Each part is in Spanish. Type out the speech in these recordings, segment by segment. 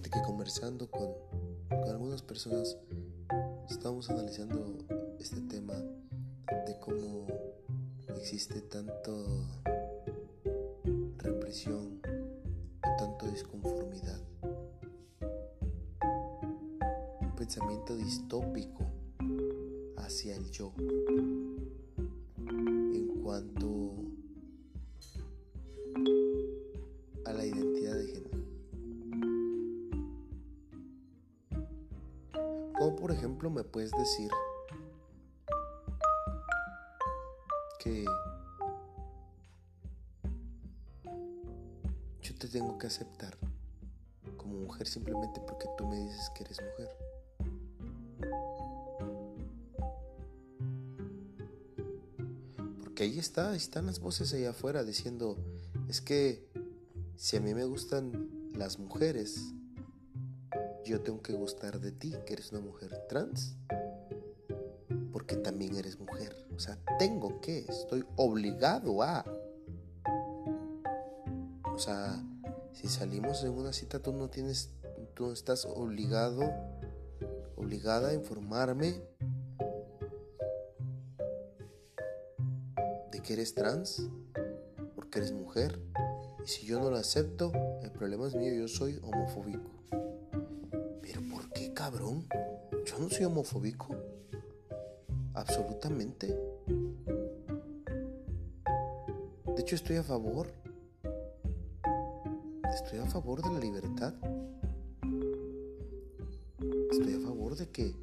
Que conversando con, con algunas personas estamos analizando este tema de cómo existe tanto represión o tanto disconformidad. Un pensamiento distópico hacia el yo en cuanto decir que yo te tengo que aceptar como mujer simplemente porque tú me dices que eres mujer. Porque ahí está, están las voces allá afuera diciendo, es que si a mí me gustan las mujeres, yo tengo que gustar de ti, que eres una mujer trans, porque también eres mujer. O sea, tengo que, estoy obligado a. O sea, si salimos en una cita, tú no tienes, tú no estás obligado, obligada a informarme de que eres trans, porque eres mujer. Y si yo no lo acepto, el problema es mío, yo soy homofóbico. Pero ¿por qué, cabrón? Yo no soy homofóbico. Absolutamente. De hecho, estoy a favor. Estoy a favor de la libertad. Estoy a favor de que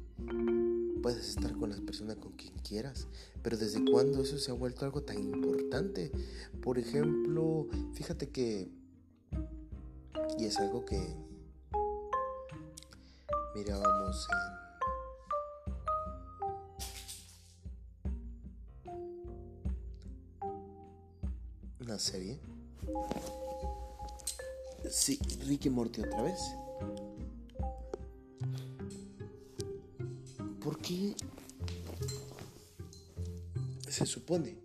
puedes estar con las personas con quien quieras. Pero ¿desde cuándo eso se ha vuelto algo tan importante? Por ejemplo, fíjate que... Y es algo que mirábamos en una serie. Sí, Ricky Morty otra vez. ¿Por qué se supone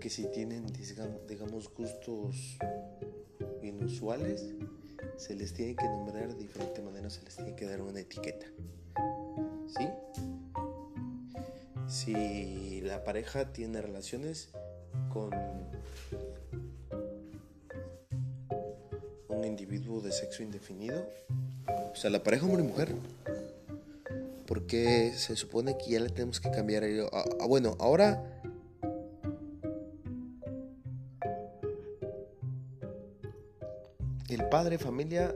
que si tienen, digamos, gustos inusuales, se les tiene que nombrar de diferente manera, se les tiene que dar una etiqueta. Si la pareja tiene relaciones con un individuo de sexo indefinido, o sea, la pareja hombre y mujer, porque se supone que ya le tenemos que cambiar. Ah, ah, bueno, ahora el padre familia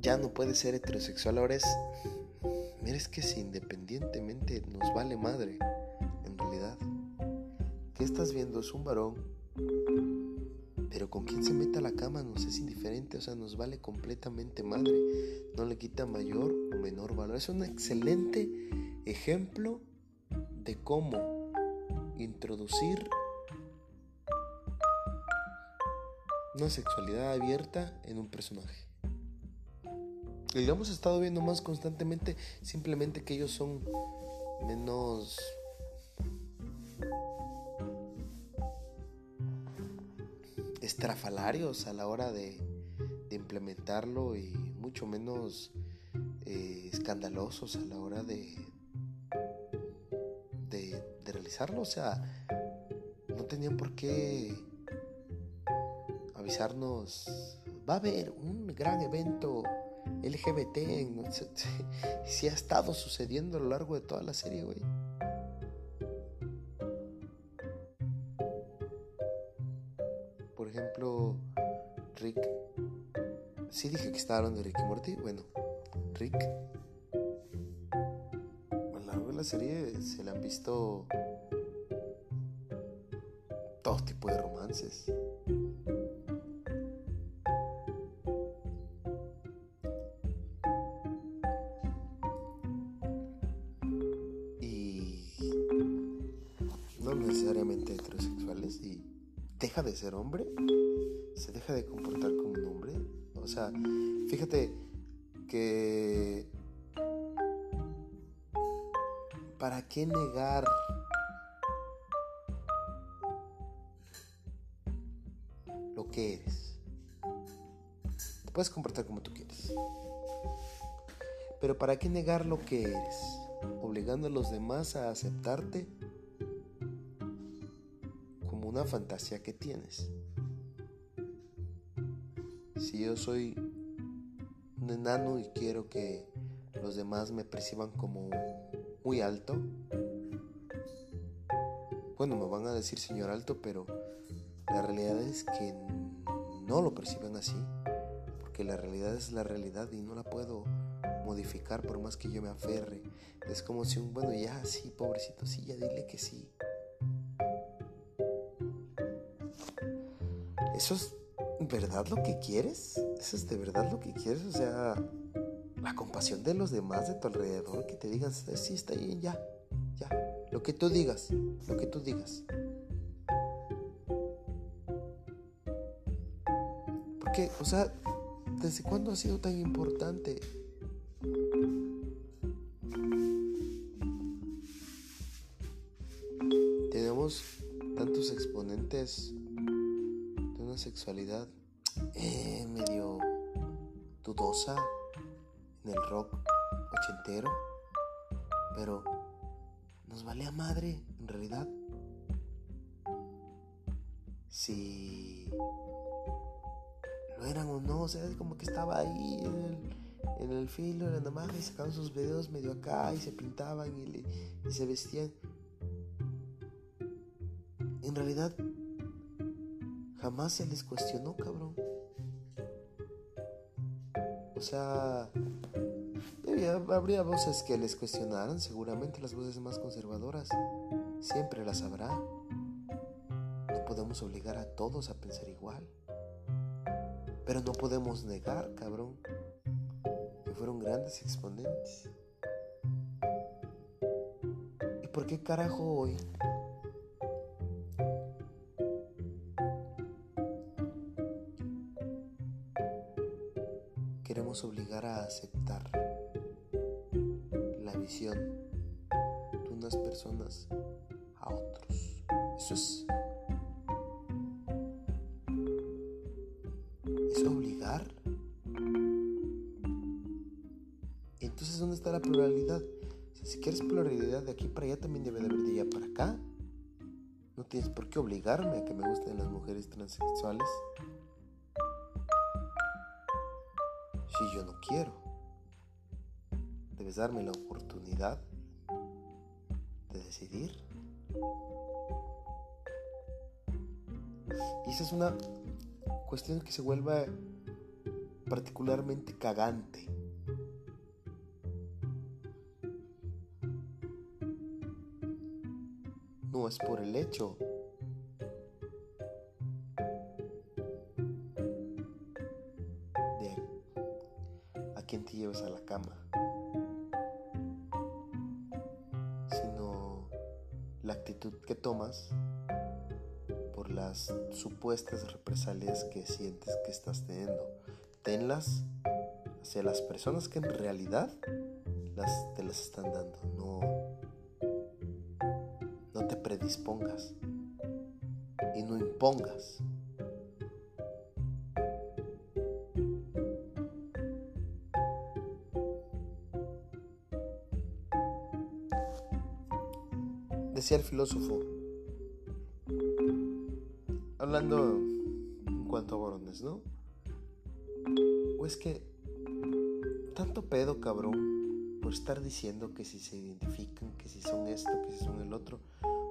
ya no puede ser heterosexual, ahora es... Mira, es que si independientemente nos vale madre. ¿Qué estás viendo? Es un varón. Pero con quien se meta a la cama nos es indiferente, o sea, nos vale completamente madre. No le quita mayor o menor valor. Es un excelente ejemplo de cómo introducir una sexualidad abierta en un personaje. Y lo hemos estado viendo más constantemente, simplemente que ellos son menos estrafalarios a la hora de, implementarlo y mucho menos eh, escandalosos a la hora de, de, de realizarlo. O sea, no tenían por qué avisarnos, va a haber un gran evento LGBT, si ha estado sucediendo a lo largo de toda la serie, güey. Rick. Sí dije que estaba hablando de Rick y Morty. Bueno, Rick. A lo largo de la serie se le han visto todo tipo de romances. De ser hombre, se deja de comportar como un hombre. O sea, fíjate que... ¿Para qué negar lo que eres? te puedes comportar como tú quieres. Pero ¿para qué negar lo que eres? Obligando a los demás a aceptarte una fantasía que tienes. Si yo soy un enano y quiero que los demás me perciban como muy alto, bueno, me van a decir señor alto, pero la realidad es que no lo perciben así, porque la realidad es la realidad y no la puedo modificar por más que yo me aferre. Es como si un, bueno, ya, sí, pobrecito, sí, ya dile que sí. ¿Eso es verdad lo que quieres? ¿Eso es de verdad lo que quieres? O sea, la compasión de los demás de tu alrededor, que te digan, sí, está bien, ya, ya. Lo que tú digas, lo que tú digas. Porque, o sea, ¿desde cuándo ha sido tan importante? Tenemos tantos exponentes sexualidad eh, medio dudosa en el rock ochentero, pero nos vale a madre en realidad. Si lo eran o no, o sea, como que estaba ahí en el, en el filo de la navaja y sacaban sus videos medio acá y se pintaban y, y se vestían. En realidad, jamás se les cuestionó, cabrón. O sea, habría voces que les cuestionaran, seguramente las voces más conservadoras. Siempre las habrá. No podemos obligar a todos a pensar igual. Pero no podemos negar, cabrón, que fueron grandes exponentes. ¿Y por qué carajo hoy obligar a aceptar la visión de unas personas a otros. Eso es... Es obligar. Entonces, ¿dónde está la pluralidad? si quieres pluralidad de aquí para allá, también debe de haber de allá para acá. No tienes por qué obligarme a que me gusten las mujeres transexuales. Si yo no quiero, debes darme la oportunidad de decidir. Y esa es una cuestión que se vuelve particularmente cagante. No es por el hecho quién te llevas a la cama, sino la actitud que tomas por las supuestas represalias que sientes que estás teniendo. Tenlas hacia las personas que en realidad las, te las están dando. No, no te predispongas y no impongas. Decía el filósofo, hablando en cuanto a varones, ¿no? O es que tanto pedo, cabrón, por estar diciendo que si se identifican, que si son esto, que si son el otro,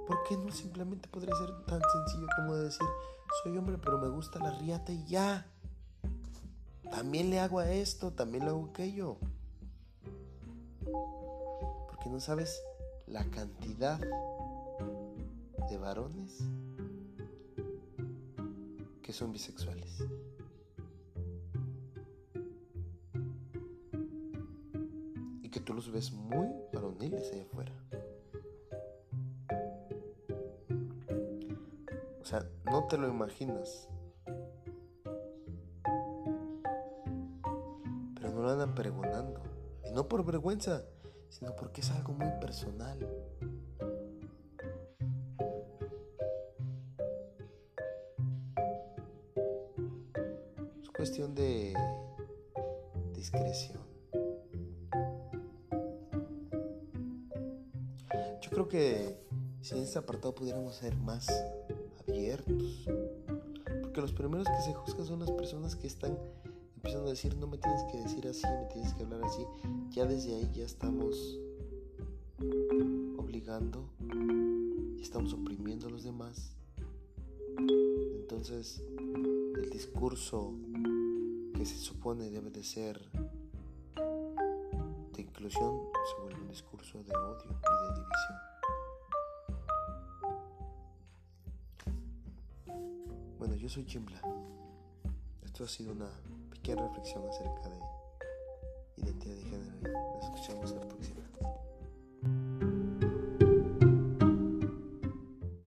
¿por qué no simplemente podría ser tan sencillo como decir, soy hombre pero me gusta la riata y ya? También le hago a esto, también le hago aquello. Porque no sabes la cantidad de varones que son bisexuales. Y que tú los ves muy varoniles allá afuera. O sea, no te lo imaginas. Pero no lo andan pregonando. Y no por vergüenza, sino porque es algo muy personal. cuestión de discreción. Yo creo que si en este apartado pudiéramos ser más abiertos, porque los primeros que se juzgan son las personas que están empezando a decir no me tienes que decir así, me tienes que hablar así, ya desde ahí ya estamos obligando estamos oprimiendo a los demás. Entonces, el discurso que se supone debe de ser de inclusión se vuelve un discurso de odio y de división. Bueno, yo soy Chimbla. Esto ha sido una pequeña reflexión acerca de identidad de género y nos escuchamos la próxima.